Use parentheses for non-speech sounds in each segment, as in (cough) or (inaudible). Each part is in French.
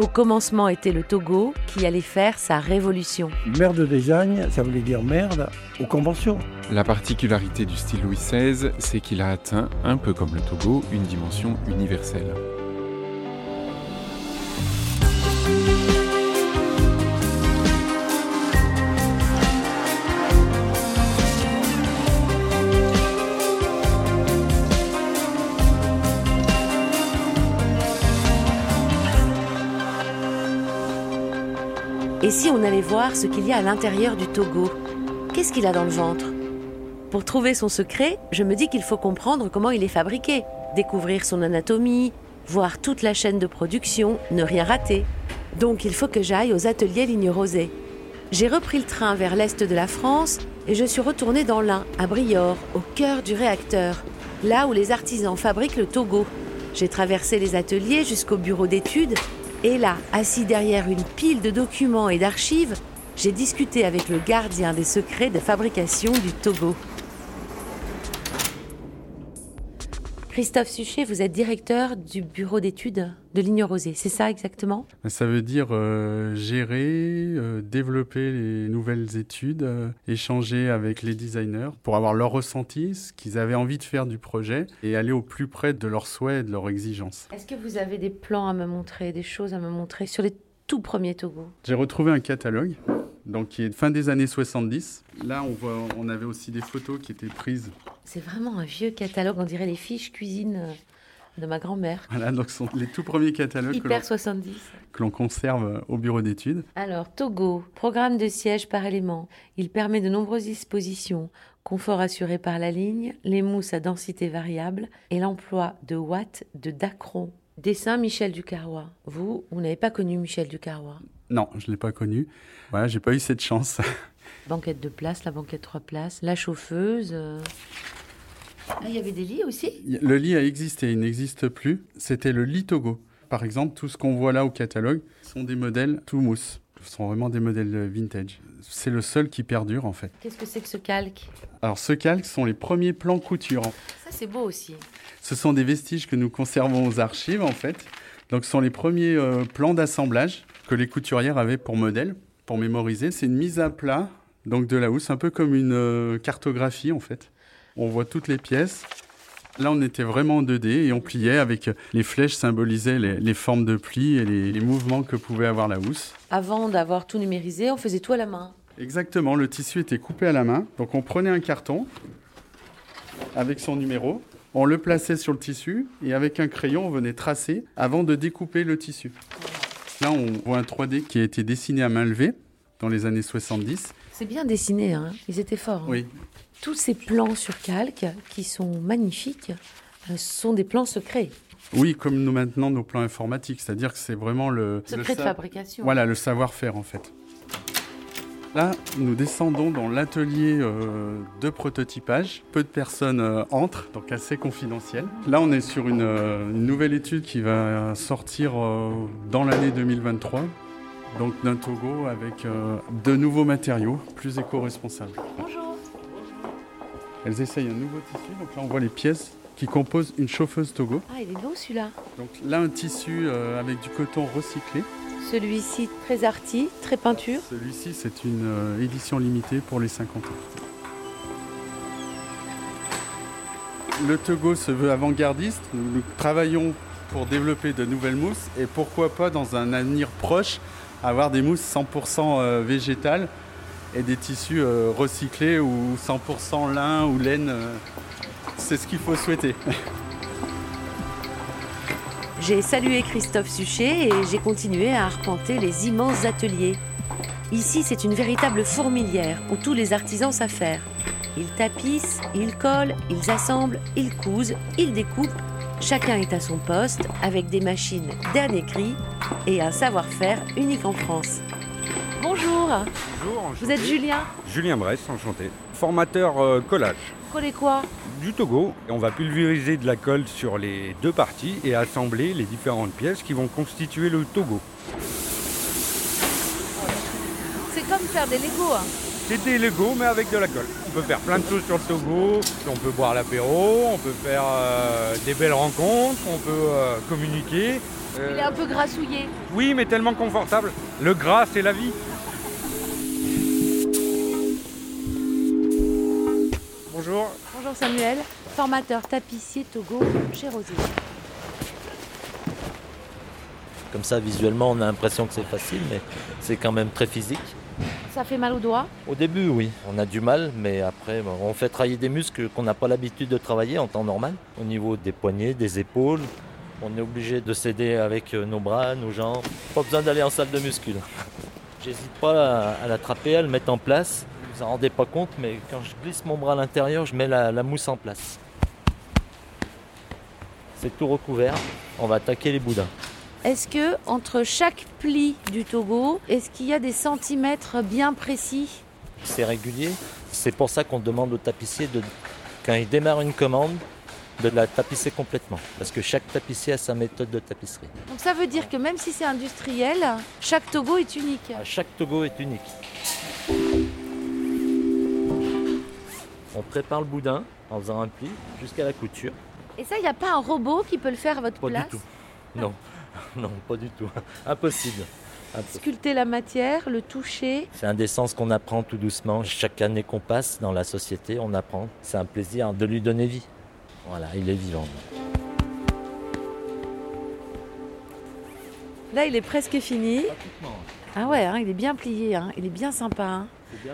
Au commencement était le Togo qui allait faire sa révolution. Merde de design, ça voulait dire merde aux conventions. La particularité du style Louis XVI, c'est qu'il a atteint, un peu comme le Togo, une dimension universelle. Et si on allait voir ce qu'il y a à l'intérieur du Togo Qu'est-ce qu'il a dans le ventre? Pour trouver son secret, je me dis qu'il faut comprendre comment il est fabriqué, découvrir son anatomie, voir toute la chaîne de production, ne rien rater. Donc il faut que j'aille aux ateliers Ligne Rosée. J'ai repris le train vers l'est de la France et je suis retournée dans l'Ain, à Briord, au cœur du réacteur, là où les artisans fabriquent le Togo. J'ai traversé les ateliers jusqu'au bureau d'études et là, assis derrière une pile de documents et d'archives, j'ai discuté avec le gardien des secrets de fabrication du Togo. Christophe Suchet, vous êtes directeur du bureau d'études de Ligne Rosée, c'est ça exactement? Ça veut dire euh, gérer, euh, développer les nouvelles études, euh, échanger avec les designers pour avoir leur ressenti, ce qu'ils avaient envie de faire du projet et aller au plus près de leurs souhaits et de leurs exigences. Est-ce que vous avez des plans à me montrer, des choses à me montrer sur les tout premiers Togo? J'ai retrouvé un catalogue donc qui est fin des années 70. Là, on voit, on avait aussi des photos qui étaient prises. C'est vraiment un vieux catalogue, on dirait les fiches cuisine euh, de ma grand-mère. Voilà, donc ce sont les tout premiers catalogues que l'on, Hyper 70. que l'on conserve au bureau d'études. Alors, Togo, programme de siège par élément. Il permet de nombreuses dispositions. Confort assuré par la ligne, les mousses à densité variable et l'emploi de watts de Dacron. Dessin Michel Ducarrois. Vous, vous n'avez pas connu Michel Ducarrois Non, je ne l'ai pas connu. Voilà, j'ai pas eu cette chance. (laughs) Banquette de place, la banquette trois places, la chauffeuse. euh. Ah, il y avait des lits aussi? Le lit a existé, il n'existe plus. C'était le lit Togo. Par exemple, tout ce qu'on voit là au catalogue sont des modèles tout mousse. Ce sont vraiment des modèles euh, vintage. C'est le seul qui perdure en fait. Qu'est-ce que c'est que ce calque? Alors ce calque sont les premiers plans couture. Ça, c'est beau aussi. Ce sont des vestiges que nous conservons aux archives en fait. Donc ce sont les premiers euh, plans d'assemblage que les couturières avaient pour modèle, pour mémoriser. C'est une mise à plat donc de la housse, un peu comme une euh, cartographie en fait. On voit toutes les pièces. Là, on était vraiment en 2D et on pliait avec les flèches symbolisaient les, les formes de plis et les, les mouvements que pouvait avoir la housse. Avant d'avoir tout numérisé, on faisait tout à la main. Exactement, le tissu était coupé à la main. Donc on prenait un carton avec son numéro, on le plaçait sur le tissu et avec un crayon, on venait tracer avant de découper le tissu. Là, on voit un 3D qui a été dessiné à main levée dans les années 70. C'est bien dessiné, hein ils étaient forts. hein. Oui, Tous ces plans sur calque, qui sont magnifiques, euh, sont des plans secrets. oui, comme nous maintenant nos plans informatiques, c'est-à-dire que c'est vraiment le, le Secrets de fabrication. Voilà, le savoir-faire en fait. Là, nous descendons dans l'atelier euh, de prototypage. Peu de personnes euh, entrent, donc assez confidentiel. Là, on est sur une, euh, une nouvelle étude qui va sortir euh, dans l'année 2023. Donc d'un Togo avec euh, de nouveaux matériaux, plus éco-responsables. Bonjour. Elles essayent un nouveau tissu. Donc là, on voit les pièces qui composent une chauffeuse Togo. Ah, il est beau celui-là. Donc là, un tissu euh, avec du coton recyclé. Celui-ci, très arty, très peinture. Celui-ci, c'est une euh, édition limitée pour les 50 ans. Le Togo se veut avant-gardiste. Nous, nous travaillons pour développer de nouvelles mousses et pourquoi pas dans un avenir proche avoir des mousses 100% euh, végétales et des tissus euh, recyclés ou 100% lin ou laine. euh, C'est ce qu'il faut souhaiter. (laughs) J'ai salué Christophe Suchet et j'ai continué à arpenter les immenses ateliers. Ici, c'est une véritable fourmilière où tous les artisans faire. Ils tapissent, ils collent, ils assemblent, ils cousent, ils découpent. Chacun est à son poste avec des machines dernier cri et un savoir-faire unique en France. Bonjour, Bonjour, vous êtes Julien Julien Bress, enchanté. Formateur euh, collage Collez quoi du Togo. Et on va pulvériser de la colle sur les deux parties et assembler les différentes pièces qui vont constituer le Togo. C'est comme faire des Legos. hein. C'est des Lego mais avec de la colle. On peut faire plein de choses sur le Togo. On peut boire l'apéro, on peut faire euh, des belles rencontres, on peut euh, communiquer. Euh, Il est un peu grassouillé. Oui, mais tellement confortable. Le gras, c'est la vie. Bonjour. Bonjour Samuel, formateur tapissier Togo chez Rosier. Comme ça, visuellement, on a l'impression que c'est facile, mais c'est quand même très physique. Ça fait mal aux doigts Au début, oui, on a du mal, mais après, on fait travailler des muscles qu'on n'a pas l'habitude de travailler en temps normal. Au niveau des poignets, des épaules, on est obligé de s'aider avec euh, nos bras, nos jambes. Pas besoin d'aller en salle de muscu. là. (laughs) J'hésite pas à, l'attraper, à le mettre en place. Vous en rendez pas compte, mais quand je glisse mon bras à l'intérieur, je mets la mousse en place. C'est tout recouvert. On va attaquer les boudins. Est-ce que entre chaque pli du Togo, est-ce qu'il y a des centimètres bien précis? C'est régulier. C'est pour ça qu'on demande au tapissier, de, quand il démarre une commande, de la tapisser complètement. Parce que chaque tapissier a sa méthode de tapisserie. Donc ça veut dire que même si c'est industriel, chaque Togo est unique. Chaque Togo est unique. On prépare le boudin en faisant un pli jusqu'à la couture. Et ça, il n'y a pas un robot qui peut le faire à votre Pas place? du tout. Non, (laughs) non, pas du tout. (laughs) Impossible. Impossible. Sculpter la matière, le toucher. C'est un des sens qu'on apprend tout doucement. Chaque année qu'on passe dans la société, on apprend. C'est un plaisir de lui donner vie. Voilà, il est vivant. Là, il est presque fini. Ah ouais, hein, il est bien plié, hein, il est bien sympa. hein.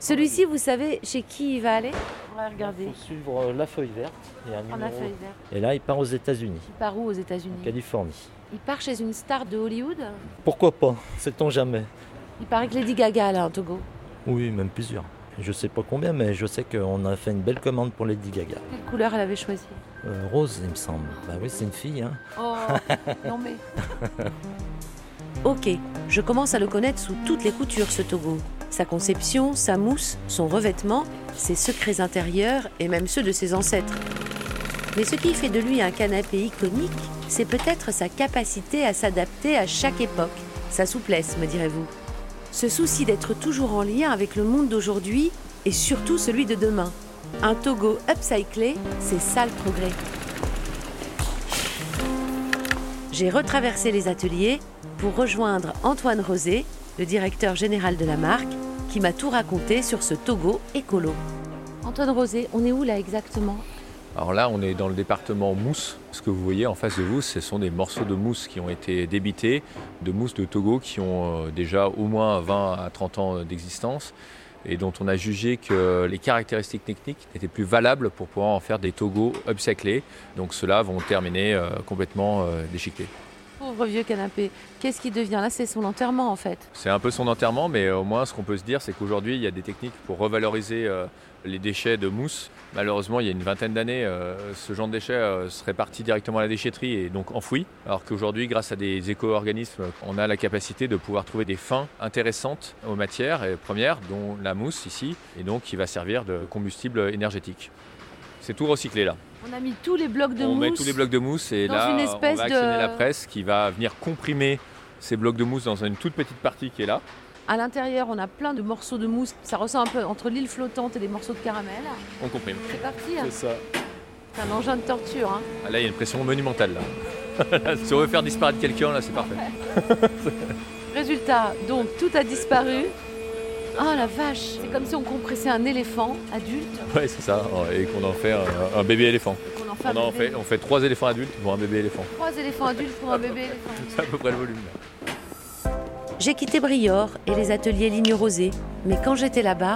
Celui-ci, vous savez chez qui il va aller? On va Il regarder. faut suivre euh, la feuille verte. Il y a un En la feuille verte. Et là, il part aux États-Unis, Il part où aux États-Unis? En Californie. Il part chez une star de Hollywood Pourquoi pas Sait-on jamais Il paraît que Lady Gaga, là, en Togo. Oui, même plusieurs. Je sais pas combien, mais je sais qu'on a fait une belle commande pour Lady Gaga. Quelle couleur elle avait choisi Euh, rose, il me semble. Bah oui, c'est une fille. Hein. Oh, non mais. (laughs) Ok, je commence à le connaître sous toutes les coutures, ce Togo. Sa conception, sa mousse, son revêtement, ses secrets intérieurs et même ceux de ses ancêtres. Mais ce qui fait de lui un canapé iconique, c'est peut-être sa capacité à s'adapter à chaque époque, sa souplesse, me direz-vous. Ce souci d'être toujours en lien avec le monde d'aujourd'hui et surtout celui de demain. Un Togo upcyclé, c'est ça le progrès. J'ai retraversé les ateliers pour rejoindre Antoine Rosé, le directeur général de la marque, qui m'a tout raconté sur ce Togo écolo. Antoine Rosé, on est où là exactement? Alors là, on est dans le département mousse. Ce que vous voyez en face de vous, ce sont des morceaux de mousse qui ont été débités, de mousse de Togo qui ont euh, déjà au moins 20 à 30 ans d'existence et dont on a jugé que les caractéristiques techniques n'étaient plus valables pour pouvoir en faire des Togo upcyclés. Donc ceux-là vont terminer euh, complètement euh, déchiquetés. Pauvre vieux canapé. Qu'est-ce qui devient? Là, c'est son enterrement en fait. C'est un peu son enterrement, mais au moins ce qu'on peut se dire, c'est qu'aujourd'hui, il y a des techniques pour revaloriser euh, les déchets de mousse. Malheureusement, il y a une vingtaine d'années, euh, ce genre de déchets euh, parti directement à la déchetterie et donc enfoui. Alors qu'aujourd'hui, grâce à des éco-organismes, on a la capacité de pouvoir trouver des fins intéressantes aux matières premières, dont la mousse ici, et donc qui va servir de combustible énergétique. C'est tout recyclé là. On a mis tous les blocs de on mousse. met tous les blocs de mousse et là, une on espèce va actionner de- la presse qui va venir comprimer ces blocs de mousse dans une toute petite partie qui est là. À l'intérieur, on a plein de morceaux de mousse. Ça ressemble un peu entre l'île flottante et des morceaux de caramel. On comprime. C'est parti. hein. C'est ça. C'est un engin de torture. hein. Ah, Là, il y a une pression monumentale. Là. (laughs) si on veut faire disparaître quelqu'un, là, c'est parfait. (laughs) Résultat, donc tout a disparu. Oh la vache, c'est comme si on compressait un éléphant adulte. Ouais, c'est ça. Et qu'on en fait un, un bébé éléphant. en fait On en fait, on fait trois éléphants adultes pour un bébé éléphant. Trois éléphants adultes pour un bébé (laughs) éléphant. C'est à peu près le volume. Là. J'ai quitté Briord et les ateliers Ligne Rosée, mais quand j'étais là-bas,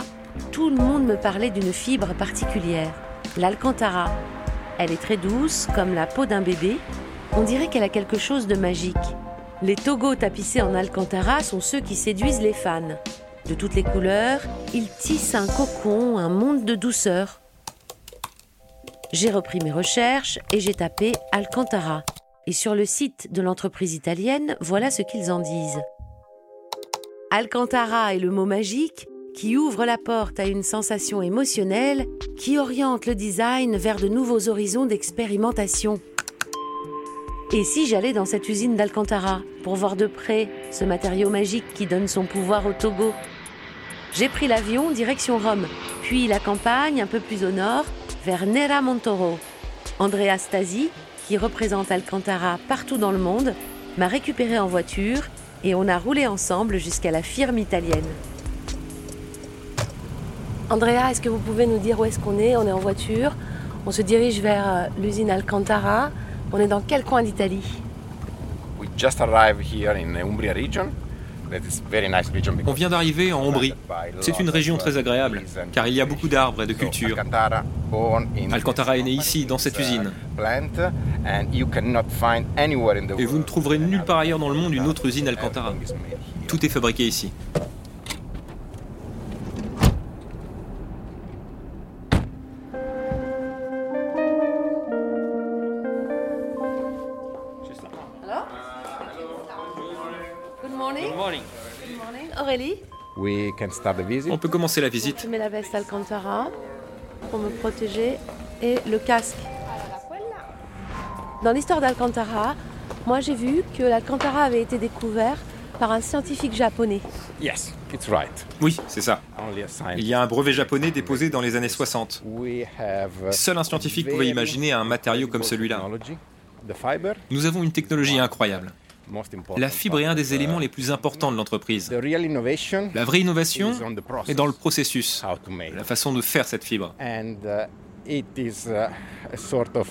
tout le monde me parlait d'une fibre particulière, l'alcantara. Elle est très douce, comme la peau d'un bébé. On dirait qu'elle a quelque chose de magique. Les togos tapissés en alcantara sont ceux qui séduisent les fans. De toutes les couleurs, ils tissent un cocon, un monde de douceur. J'ai repris mes recherches et j'ai tapé Alcantara. Et sur le site de l'entreprise italienne, voilà ce qu'ils en disent. Alcantara est le mot magique qui ouvre la porte à une sensation émotionnelle qui oriente le design vers de nouveaux horizons d'expérimentation. Et si j'allais dans cette usine d'Alcantara pour voir de près ce matériau magique qui donne son pouvoir au Togo? J'ai pris l'avion direction Rome, puis la campagne un peu plus au nord vers Nera Montoro. Andrea Stasi, qui représente Alcantara partout dans le monde, m'a récupéré en voiture et on a roulé ensemble jusqu'à la firme italienne. Andrea, est-ce que vous pouvez nous dire où est-ce qu'on est? On est en voiture. On se dirige vers euh, l'usine Alcantara. On est dans quel coin d'Italie? We just arrived here in the Umbria region. On vient d'arriver en Ombrie. C'est une région très agréable, car il y a beaucoup d'arbres et de cultures. Alcantara, est né ici, dans cette uh, usine. Et vous ne trouverez nulle part ailleurs dans le monde une autre usine Alcantara. Tout est fabriqué ici. Aurélie, We can start the visit. On peut commencer la je visite. mets la veste Alcantara pour me protéger et le casque. Dans l'histoire d'Alcantara, moi j'ai vu que l'Alcantara avait été découvert par un scientifique japonais. Yes, it's right. Oui, c'est ça. Only a science. Il y a un brevet japonais déposé dans les années 60. We have uh, Seul un scientifique pouvait imaginer un matériau comme celui-là. Nous avons une technologie incroyable. La fibre est un des éléments les plus importants de l'entreprise. The real innovation La vraie innovation is on the process, est dans le processus, la façon de faire cette fibre. And uh, it is uh, a sort of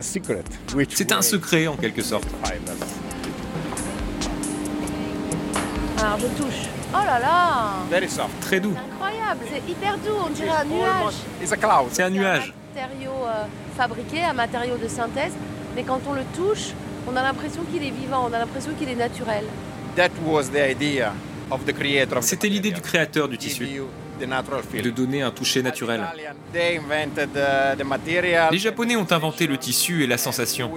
secret. Which C'est un secret en quelque sorte. Alors je touche. Oh là là Very soft. Très doux. Incroyable, c'est hyper doux, on dirait un nuage. It's a cloud. C'est un nuage. un matériau euh, fabriqué, un matériau de synthèse, mais quand on le touche, on a l'impression qu'il est vivant, on a l'impression qu'il est naturel. That was the idea of the creator of the C'était l'idée du créateur du tissu, you the natural de donner un toucher naturel. Italian, They invented uh, the material. Les Japonais ont inventé le tissu et la sensation.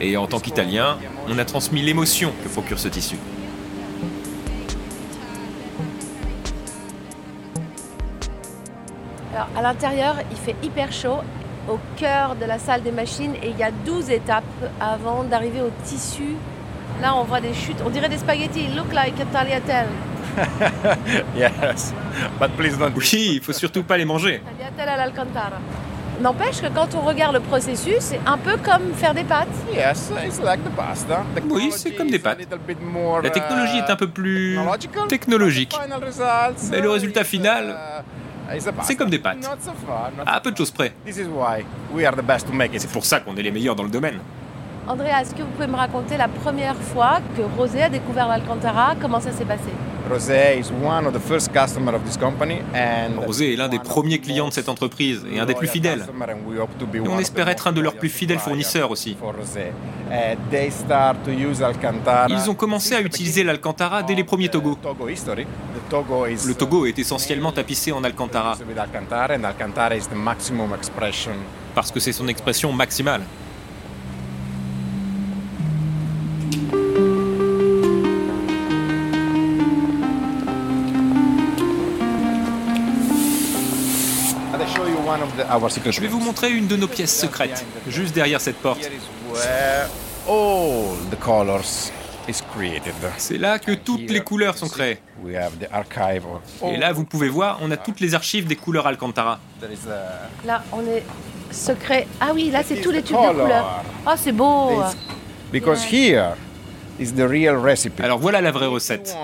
Et en tant qu'Italiens, on a transmis l'émotion que procure ce tissu. Alors à l'intérieur, il fait hyper chaud, au cœur de la salle des machines, et il y a 12 étapes avant d'arriver au tissu. Là, on voit des chutes, on dirait des spaghettis, look like a tagliatelle. (laughs) Yes, but please don't. Oui, il faut surtout pas les manger. Tagliatelle à l'Alcantara. N'empêche que quand on regarde le processus, c'est un peu comme faire des pâtes. Yes, it's like the pasta. Oui, c'est comme des pâtes. Technology is a little bit more, La technologie est un peu uh, plus technological. technologique. Final results, Mais le uh, résultat final, uh, c'est comme des pâtes. À peu de choses près. This is why we are the best to make it. C'est pour ça qu'on est les meilleurs dans le domaine. Andrea, est-ce que vous pouvez me raconter la première fois que Rosé a découvert l'Alcantara? Comment ça s'est passé? Rosé is one of the first customers of this company and Rosé est l'un des premiers clients de cette entreprise et un des plus fidèles. Et on espère être un de leurs plus fidèles fournisseurs aussi. Ils ont commencé à utiliser l'Alcantara dès les premiers Togo. Le Togo est essentiellement tapissé en Alcantara parce que c'est son expression maximale. Je vais vous montrer une de nos pièces secrètes, juste derrière cette porte. C'est là que toutes les couleurs sont créées. Et là, vous pouvez voir, on a toutes les archives des couleurs Alcantara. Là, on est secret. Ah oui, là, c'est tous les tubes de couleurs. Oh, c'est beau Because here is the real recipe. Alors voilà la vraie recette.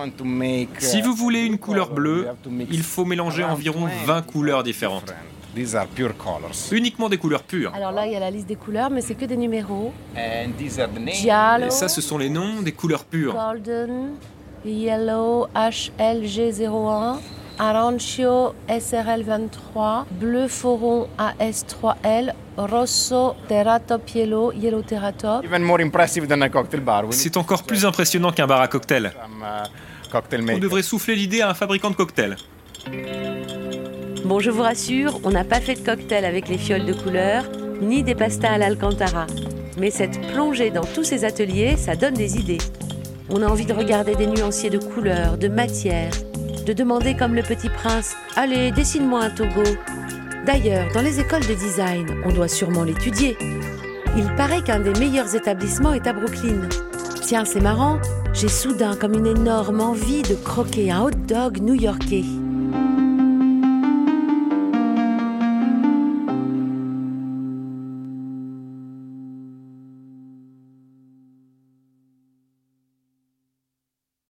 Si uh, vous voulez une couleur color, bleue, il faut mélanger environ 20 20 couleurs différentes. These are pure colors. Uniquement des couleurs pures. Alors là, il y a la liste des couleurs, mais c'est que des numéros. And these are the names. Giallo, Et ça, ce sont les noms des couleurs pures. Golden, Yellow, HLG01, Arancio, SRL23, Bleu Foron, AS3L, Rosso, Teratop Yellow, Yellow Teratop. Even more impressive than a cocktail bar. We need C'est encore plus impressionnant qu'un bar à cocktail. some uh, cocktail On devrait souffler l'idée à un fabricant de cocktails. Bon, je vous rassure, on n'a pas fait de cocktail avec les fioles de couleur, ni des pastas à l'Alcantara. Mais cette plongée dans tous ces ateliers, ça donne des idées. On a envie de regarder des nuanciers de couleurs, de matières, de demander comme le petit prince Allez, dessine-moi un Togo. D'ailleurs, dans les écoles de design, on doit sûrement l'étudier. Il paraît qu'un des meilleurs établissements est à Brooklyn. Tiens, c'est marrant, j'ai soudain comme une énorme envie de croquer un hot dog new-yorkais.